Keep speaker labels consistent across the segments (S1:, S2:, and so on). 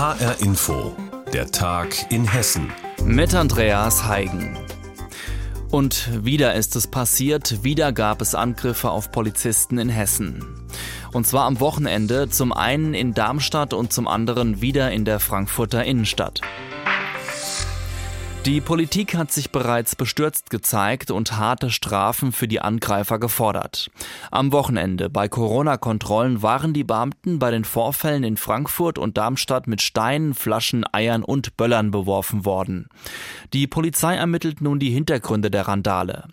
S1: HR Info, der Tag in Hessen.
S2: Mit Andreas Heigen. Und wieder ist es passiert, wieder gab es Angriffe auf Polizisten in Hessen. Und zwar am Wochenende, zum einen in Darmstadt und zum anderen wieder in der Frankfurter Innenstadt. Die Politik hat sich bereits bestürzt gezeigt und harte Strafen für die Angreifer gefordert. Am Wochenende bei Corona-Kontrollen waren die Beamten bei den Vorfällen in Frankfurt und Darmstadt mit Steinen, Flaschen, Eiern und Böllern beworfen worden. Die Polizei ermittelt nun die Hintergründe der Randale.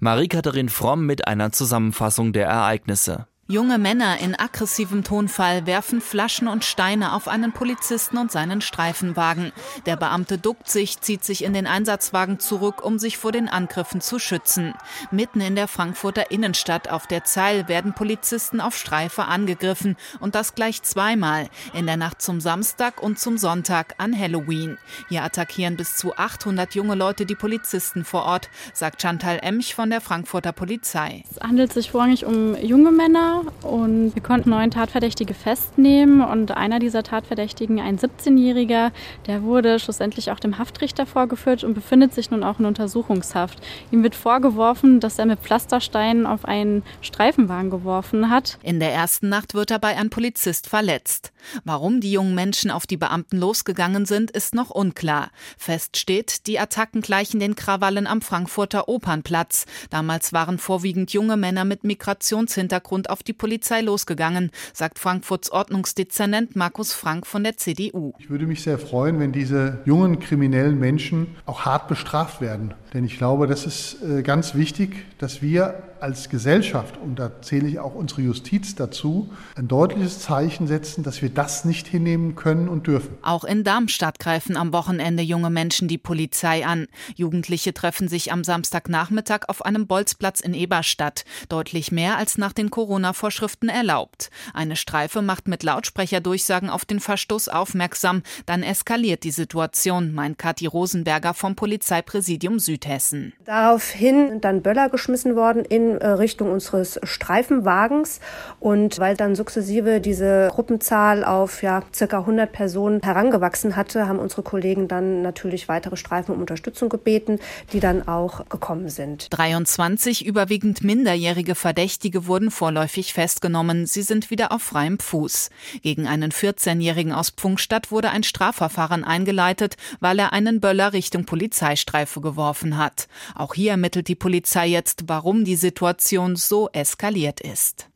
S2: Marie-Katharin Fromm mit einer Zusammenfassung der Ereignisse.
S3: Junge Männer in aggressivem Tonfall werfen Flaschen und Steine auf einen Polizisten und seinen Streifenwagen. Der Beamte duckt sich, zieht sich in den Einsatzwagen zurück, um sich vor den Angriffen zu schützen. Mitten in der Frankfurter Innenstadt auf der Zeil werden Polizisten auf Streife angegriffen und das gleich zweimal, in der Nacht zum Samstag und zum Sonntag an Halloween. Hier attackieren bis zu 800 junge Leute die Polizisten vor Ort, sagt Chantal Emch von der Frankfurter Polizei.
S4: Es handelt sich vorrangig um junge Männer, und wir konnten neun Tatverdächtige festnehmen und einer dieser Tatverdächtigen, ein 17-Jähriger, der wurde schlussendlich auch dem Haftrichter vorgeführt und befindet sich nun auch in Untersuchungshaft. Ihm wird vorgeworfen, dass er mit Pflastersteinen auf einen Streifenwagen geworfen hat.
S3: In der ersten Nacht wird dabei ein Polizist verletzt. Warum die jungen Menschen auf die Beamten losgegangen sind, ist noch unklar. Fest steht, die Attacken gleichen den Krawallen am Frankfurter Opernplatz. Damals waren vorwiegend junge Männer mit Migrationshintergrund auf die Polizei losgegangen, sagt Frankfurts Ordnungsdezernent Markus Frank von der CDU.
S5: Ich würde mich sehr freuen, wenn diese jungen kriminellen Menschen auch hart bestraft werden. Denn ich glaube, das ist äh, ganz wichtig, dass wir als Gesellschaft, und da zähle ich auch unsere Justiz dazu, ein deutliches Zeichen setzen, dass wir das nicht hinnehmen können und dürfen.
S3: Auch in Darmstadt greifen am Wochenende junge Menschen die Polizei an. Jugendliche treffen sich am Samstagnachmittag auf einem Bolzplatz in Eberstadt. Deutlich mehr als nach den Corona-Vorschriften erlaubt. Eine Streife macht mit Lautsprecherdurchsagen auf den Verstoß aufmerksam. Dann eskaliert die Situation, meint Kathi Rosenberger vom Polizeipräsidium Südhessen.
S6: Daraufhin sind dann Böller geschmissen worden in äh, Richtung unseres Streifenwagens. Und weil dann sukzessive diese Gruppenzahl auf ja, circa 100 Personen herangewachsen hatte, haben unsere Kollegen dann natürlich weitere Streifen um Unterstützung gebeten, die dann auch gekommen sind.
S3: 23 überwiegend minderjährige Verdächtige wurden vorläufig festgenommen. Sie sind wieder auf freiem Fuß. Gegen einen 14-Jährigen aus Pfungstadt wurde ein Strafverfahren eingeleitet, weil er einen Böller Richtung Polizeistreife geworfen hat. Auch hier ermittelt die Polizei jetzt, warum die Situation Situation so eskaliert ist.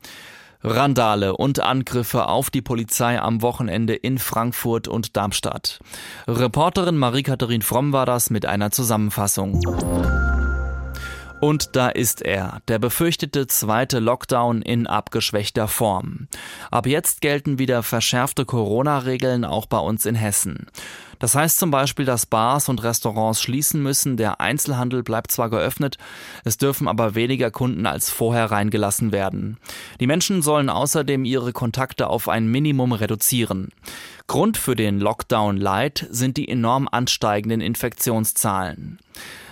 S2: Randale und Angriffe auf die Polizei am Wochenende in Frankfurt und Darmstadt. Reporterin Marie-Katharin Fromm war das mit einer Zusammenfassung. Und da ist er, der befürchtete zweite Lockdown in abgeschwächter Form. Ab jetzt gelten wieder verschärfte Corona-Regeln auch bei uns in Hessen. Das heißt zum Beispiel, dass Bars und Restaurants schließen müssen, der Einzelhandel bleibt zwar geöffnet, es dürfen aber weniger Kunden als vorher reingelassen werden. Die Menschen sollen außerdem ihre Kontakte auf ein Minimum reduzieren. Grund für den Lockdown Light sind die enorm ansteigenden Infektionszahlen.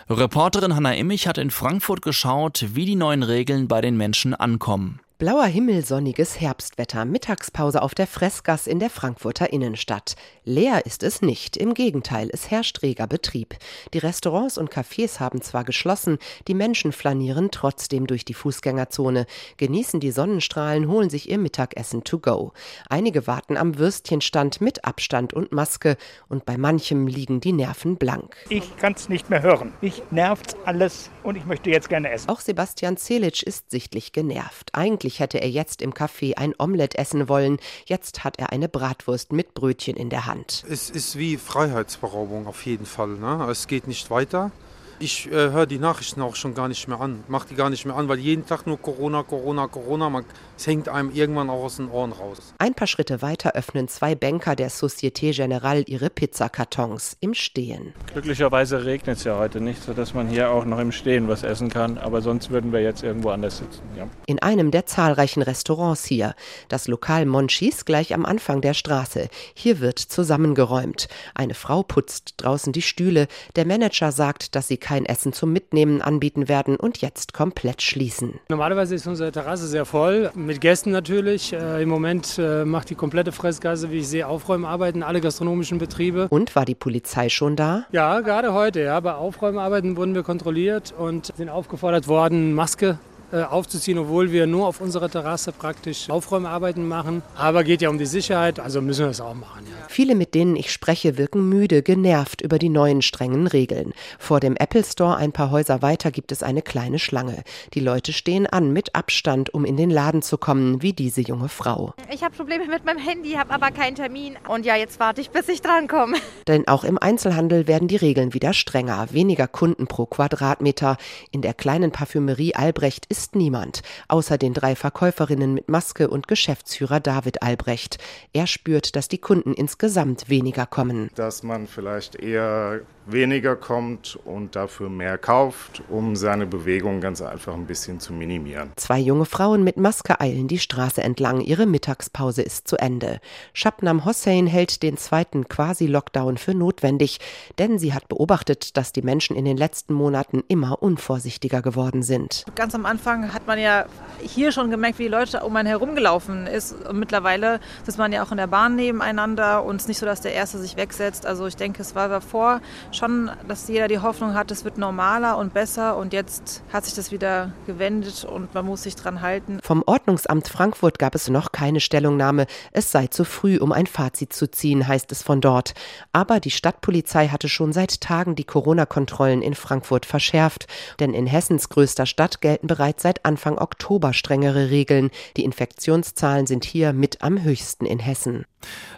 S2: Reporterin Hanna Immich hat in Frankfurt geschaut, wie die neuen Regeln bei den Menschen ankommen.
S7: Blauer Himmel, sonniges Herbstwetter, Mittagspause auf der Fressgasse in der Frankfurter Innenstadt. Leer ist es nicht, im Gegenteil, es herrscht reger Betrieb. Die Restaurants und Cafés haben zwar geschlossen, die Menschen flanieren trotzdem durch die Fußgängerzone, genießen die Sonnenstrahlen, holen sich ihr Mittagessen to go. Einige warten am Würstchenstand mit Abstand und Maske und bei manchem liegen die Nerven blank.
S8: Ich kann's nicht mehr hören. Mich nervt alles und ich möchte jetzt gerne essen.
S7: Auch Sebastian Zelic ist sichtlich genervt. Eigentlich eigentlich hätte er jetzt im Café ein Omelett essen wollen. Jetzt hat er eine Bratwurst mit Brötchen in der Hand.
S9: Es ist wie Freiheitsberaubung auf jeden Fall. Ne? Es geht nicht weiter. Ich äh, höre die Nachrichten auch schon gar nicht mehr an, mache die gar nicht mehr an, weil jeden Tag nur Corona, Corona, Corona. Man, es hängt einem irgendwann auch aus den Ohren raus.
S7: Ein paar Schritte weiter öffnen zwei Banker der Société Générale ihre Pizzakartons im Stehen.
S10: Glücklicherweise regnet es ja heute nicht, sodass man hier auch noch im Stehen was essen kann. Aber sonst würden wir jetzt irgendwo anders sitzen. Ja.
S7: In einem der zahlreichen Restaurants hier. Das Lokal Monchis gleich am Anfang der Straße. Hier wird zusammengeräumt. Eine Frau putzt draußen die Stühle. Der Manager sagt, dass sie kein Essen zum Mitnehmen anbieten werden und jetzt komplett schließen.
S11: Normalerweise ist unsere Terrasse sehr voll, mit Gästen natürlich. Äh, Im Moment äh, macht die komplette Fressgasse, wie ich sehe, Aufräumarbeiten, alle gastronomischen Betriebe.
S7: Und war die Polizei schon da?
S11: Ja, gerade heute. Ja. Bei Aufräumarbeiten wurden wir kontrolliert und sind aufgefordert worden, Maske aufzuziehen, obwohl wir nur auf unserer Terrasse praktisch Aufräumarbeiten machen. Aber geht ja um die Sicherheit, also müssen wir das auch machen. Ja.
S7: Viele, mit denen ich spreche, wirken müde, genervt über die neuen strengen Regeln. Vor dem Apple Store ein paar Häuser weiter gibt es eine kleine Schlange. Die Leute stehen an mit Abstand, um in den Laden zu kommen, wie diese junge Frau.
S12: Ich habe Probleme mit meinem Handy, habe aber keinen Termin. Und ja, jetzt warte ich, bis ich drankomme.
S7: Denn auch im Einzelhandel werden die Regeln wieder strenger. Weniger Kunden pro Quadratmeter. In der kleinen Parfümerie Albrecht ist niemand, außer den drei Verkäuferinnen mit Maske und Geschäftsführer David Albrecht. Er spürt, dass die Kunden insgesamt weniger kommen.
S13: Dass man vielleicht eher weniger kommt und dafür mehr kauft, um seine Bewegung ganz einfach ein bisschen zu minimieren.
S7: Zwei junge Frauen mit Maske eilen die Straße entlang. Ihre Mittagspause ist zu Ende. Shabnam Hossein hält den zweiten Quasi-Lockdown für notwendig, denn sie hat beobachtet, dass die Menschen in den letzten Monaten immer unvorsichtiger geworden sind.
S14: Ganz am Anfang hat man ja hier schon gemerkt, wie die Leute um einen herumgelaufen ist. Und mittlerweile sitzt man ja auch in der Bahn nebeneinander und es ist nicht so, dass der Erste sich wegsetzt. Also ich denke, es war davor schon, dass jeder die Hoffnung hat, es wird normaler und besser und jetzt hat sich das wieder gewendet und man muss sich dran halten.
S7: Vom Ordnungsamt Frankfurt gab es noch keine Stellungnahme. Es sei zu früh, um ein Fazit zu ziehen, heißt es von dort. Aber die Stadtpolizei hatte schon seit Tagen die Corona-Kontrollen in Frankfurt verschärft. Denn in Hessens größter Stadt gelten bereits seit Anfang Oktober strengere Regeln. Die Infektionszahlen sind hier mit am höchsten in Hessen.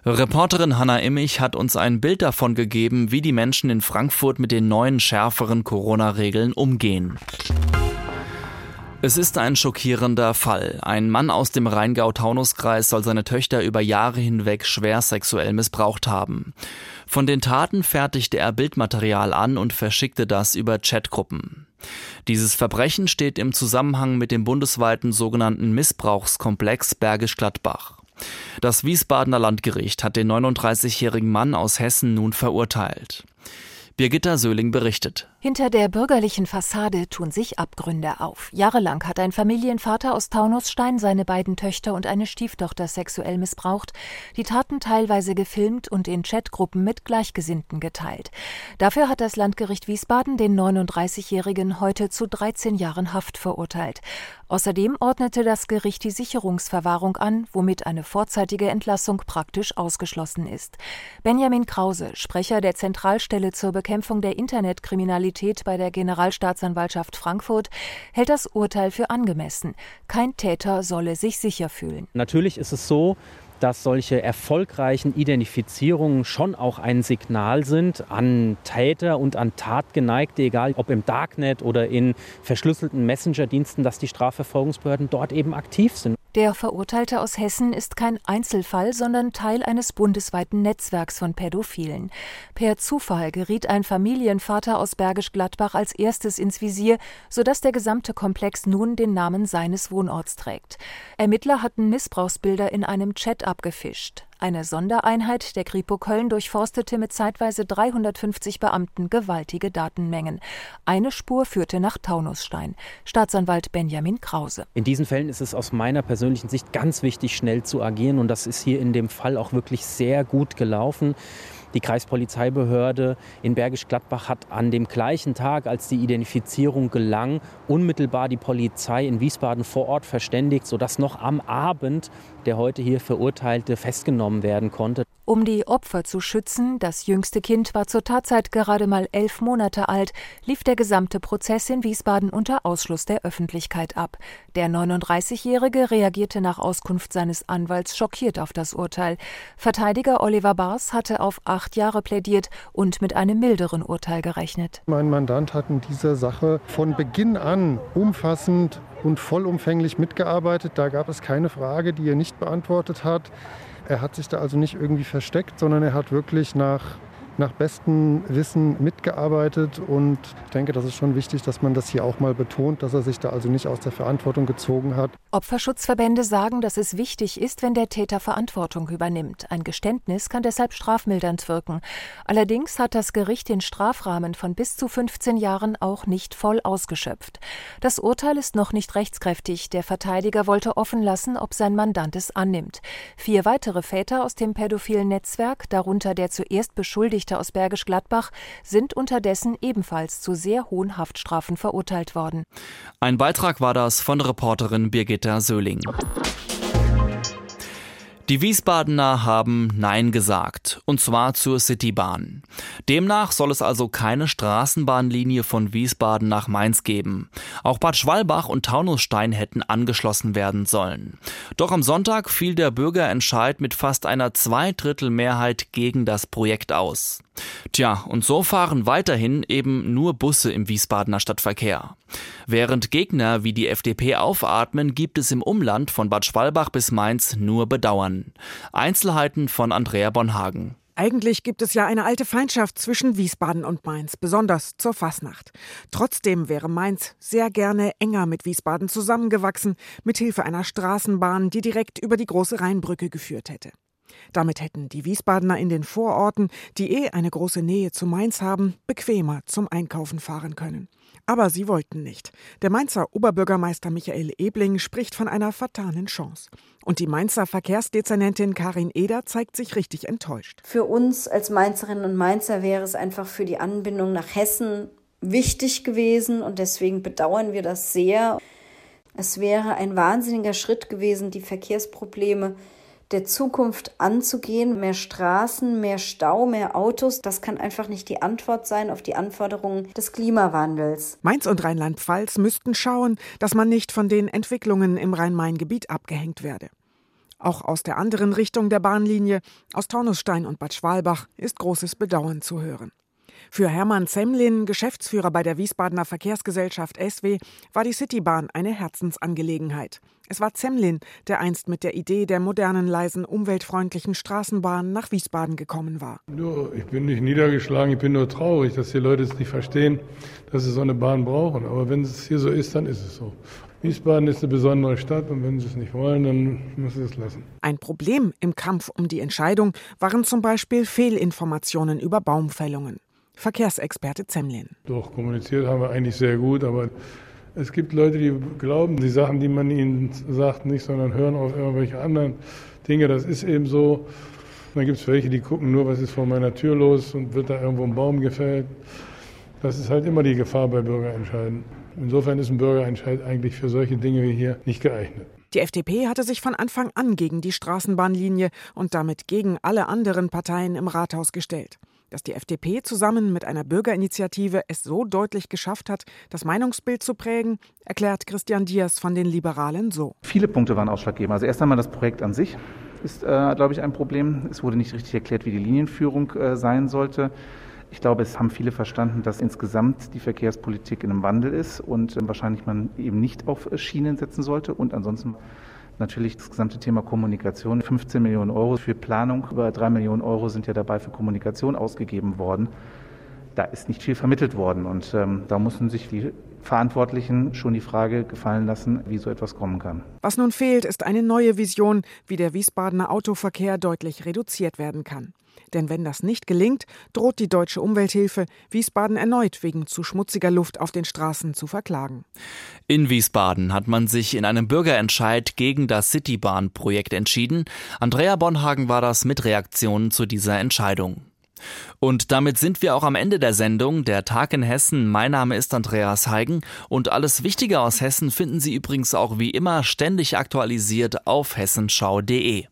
S2: Reporterin Hanna Immich hat uns ein Bild davon gegeben, wie die Menschen in Frankfurt mit den neuen schärferen Corona-Regeln umgehen. Es ist ein schockierender Fall. Ein Mann aus dem Rheingau-Taunus-Kreis soll seine Töchter über Jahre hinweg schwer sexuell missbraucht haben. Von den Taten fertigte er Bildmaterial an und verschickte das über Chatgruppen. Dieses Verbrechen steht im Zusammenhang mit dem bundesweiten sogenannten Missbrauchskomplex Bergisch Gladbach. Das Wiesbadener Landgericht hat den 39-jährigen Mann aus Hessen nun verurteilt. Birgitta Söhling berichtet.
S15: Hinter der bürgerlichen Fassade tun sich Abgründe auf. Jahrelang hat ein Familienvater aus Taunusstein seine beiden Töchter und eine Stieftochter sexuell missbraucht, die Taten teilweise gefilmt und in Chatgruppen mit Gleichgesinnten geteilt. Dafür hat das Landgericht Wiesbaden den 39-Jährigen heute zu 13 Jahren Haft verurteilt. Außerdem ordnete das Gericht die Sicherungsverwahrung an, womit eine vorzeitige Entlassung praktisch ausgeschlossen ist. Benjamin Krause, Sprecher der Zentralstelle zur Bekämpfung der Internetkriminalität bei der Generalstaatsanwaltschaft Frankfurt, hält das Urteil für angemessen. Kein Täter solle sich sicher fühlen.
S16: Natürlich ist es so, dass solche erfolgreichen Identifizierungen schon auch ein Signal sind an Täter und an Tatgeneigte, egal ob im Darknet oder in verschlüsselten Messenger-Diensten, dass die Strafverfolgungsbehörden dort eben aktiv sind.
S15: Der Verurteilte aus Hessen ist kein Einzelfall, sondern Teil eines bundesweiten Netzwerks von Pädophilen. Per Zufall geriet ein Familienvater aus Bergisch Gladbach als erstes ins Visier, sodass der gesamte Komplex nun den Namen seines Wohnorts trägt. Ermittler hatten Missbrauchsbilder in einem Chat abgefischt. Eine Sondereinheit der Kripo Köln durchforstete mit zeitweise 350 Beamten gewaltige Datenmengen. Eine Spur führte nach Taunusstein. Staatsanwalt Benjamin Krause.
S16: In diesen Fällen ist es aus meiner persönlichen Sicht ganz wichtig, schnell zu agieren. Und das ist hier in dem Fall auch wirklich sehr gut gelaufen. Die Kreispolizeibehörde in Bergisch Gladbach hat an dem gleichen Tag, als die Identifizierung gelang, unmittelbar die Polizei in Wiesbaden vor Ort verständigt, sodass noch am Abend der heute hier Verurteilte festgenommen werden konnte.
S15: Um die Opfer zu schützen, das jüngste Kind war zur Tatzeit gerade mal elf Monate alt, lief der gesamte Prozess in Wiesbaden unter Ausschluss der Öffentlichkeit ab. Der 39-Jährige reagierte nach Auskunft seines Anwalts schockiert auf das Urteil. Verteidiger Oliver Bars hatte auf acht Jahre plädiert und mit einem milderen Urteil gerechnet.
S17: Mein Mandant hat in dieser Sache von Beginn an umfassend und vollumfänglich mitgearbeitet. Da gab es keine Frage, die er nicht beantwortet hat. Er hat sich da also nicht irgendwie versteckt, sondern er hat wirklich nach nach bestem Wissen mitgearbeitet und ich denke, das ist schon wichtig, dass man das hier auch mal betont, dass er sich da also nicht aus der Verantwortung gezogen hat.
S15: Opferschutzverbände sagen, dass es wichtig ist, wenn der Täter Verantwortung übernimmt. Ein Geständnis kann deshalb strafmildernd wirken. Allerdings hat das Gericht den Strafrahmen von bis zu 15 Jahren auch nicht voll ausgeschöpft. Das Urteil ist noch nicht rechtskräftig. Der Verteidiger wollte offen lassen, ob sein Mandant es annimmt. Vier weitere Väter aus dem pädophilen Netzwerk, darunter der zuerst Beschuldigte aus Bergisch Gladbach, sind unterdessen ebenfalls zu sehr hohen Haftstrafen verurteilt worden.
S2: Ein Beitrag war das von Reporterin Birgitta Söhling. Die Wiesbadener haben Nein gesagt, und zwar zur Citybahn. Demnach soll es also keine Straßenbahnlinie von Wiesbaden nach Mainz geben. Auch Bad Schwalbach und Taunusstein hätten angeschlossen werden sollen. Doch am Sonntag fiel der Bürgerentscheid mit fast einer Zweidrittelmehrheit gegen das Projekt aus. Tja, und so fahren weiterhin eben nur Busse im Wiesbadener Stadtverkehr. Während Gegner wie die FDP aufatmen, gibt es im Umland von Bad Schwalbach bis Mainz nur Bedauern. Einzelheiten von Andrea Bonhagen.
S18: Eigentlich gibt es ja eine alte Feindschaft zwischen Wiesbaden und Mainz, besonders zur Fasnacht. Trotzdem wäre Mainz sehr gerne enger mit Wiesbaden zusammengewachsen, mit Hilfe einer Straßenbahn, die direkt über die große Rheinbrücke geführt hätte. Damit hätten die Wiesbadener in den Vororten, die eh eine große Nähe zu Mainz haben, bequemer zum Einkaufen fahren können. Aber sie wollten nicht. Der Mainzer Oberbürgermeister Michael Ebling spricht von einer fatalen Chance. Und die Mainzer Verkehrsdezernentin Karin Eder zeigt sich richtig enttäuscht.
S19: Für uns als Mainzerinnen und Mainzer wäre es einfach für die Anbindung nach Hessen wichtig gewesen und deswegen bedauern wir das sehr. Es wäre ein wahnsinniger Schritt gewesen, die Verkehrsprobleme der Zukunft anzugehen. Mehr Straßen, mehr Stau, mehr Autos, das kann einfach nicht die Antwort sein auf die Anforderungen des Klimawandels.
S18: Mainz und Rheinland-Pfalz müssten schauen, dass man nicht von den Entwicklungen im Rhein-Main-Gebiet abgehängt werde. Auch aus der anderen Richtung der Bahnlinie, aus Taunusstein und Bad Schwalbach, ist großes Bedauern zu hören. Für Hermann Zemlin, Geschäftsführer bei der Wiesbadener Verkehrsgesellschaft SW, war die Citybahn eine Herzensangelegenheit. Es war Zemlin, der einst mit der Idee der modernen, leisen, umweltfreundlichen Straßenbahn nach Wiesbaden gekommen war.
S20: Nur, ich bin nicht niedergeschlagen, ich bin nur traurig, dass die Leute es nicht verstehen, dass sie so eine Bahn brauchen. Aber wenn es hier so ist, dann ist es so. Wiesbaden ist eine besondere Stadt und wenn sie es nicht wollen, dann müssen sie es lassen.
S18: Ein Problem im Kampf um die Entscheidung waren zum Beispiel Fehlinformationen über Baumfällungen. Verkehrsexperte Zemlin.
S20: Doch, kommuniziert haben wir eigentlich sehr gut, aber es gibt Leute, die glauben die Sachen, die man ihnen sagt, nicht, sondern hören auf irgendwelche anderen Dinge. Das ist eben so. Dann gibt es welche, die gucken nur, was ist vor meiner Tür los und wird da irgendwo ein Baum gefällt. Das ist halt immer die Gefahr bei Bürgerentscheiden. Insofern ist ein Bürgerentscheid eigentlich für solche Dinge wie hier nicht geeignet.
S18: Die FDP hatte sich von Anfang an gegen die Straßenbahnlinie und damit gegen alle anderen Parteien im Rathaus gestellt. Dass die FDP zusammen mit einer Bürgerinitiative es so deutlich geschafft hat, das Meinungsbild zu prägen, erklärt Christian Diaz von den Liberalen so.
S21: Viele Punkte waren ausschlaggebend. Also erst einmal das Projekt an sich ist, äh, glaube ich, ein Problem. Es wurde nicht richtig erklärt, wie die Linienführung äh, sein sollte. Ich glaube, es haben viele verstanden, dass insgesamt die Verkehrspolitik in einem Wandel ist und äh, wahrscheinlich man eben nicht auf Schienen setzen sollte. Und ansonsten Natürlich das gesamte Thema Kommunikation. 15 Millionen Euro für Planung, über 3 Millionen Euro sind ja dabei für Kommunikation ausgegeben worden. Da ist nicht viel vermittelt worden und ähm, da mussten sich die Verantwortlichen schon die Frage gefallen lassen, wie so etwas kommen kann.
S18: Was nun fehlt, ist eine neue Vision, wie der Wiesbadener Autoverkehr deutlich reduziert werden kann. Denn wenn das nicht gelingt, droht die deutsche Umwelthilfe, Wiesbaden erneut wegen zu schmutziger Luft auf den Straßen zu verklagen.
S2: In Wiesbaden hat man sich in einem Bürgerentscheid gegen das Citybahn-Projekt entschieden. Andrea Bonhagen war das mit Reaktionen zu dieser Entscheidung. Und damit sind wir auch am Ende der Sendung Der Tag in Hessen. Mein Name ist Andreas Heigen und alles Wichtige aus Hessen finden Sie übrigens auch wie immer ständig aktualisiert auf hessenschau.de.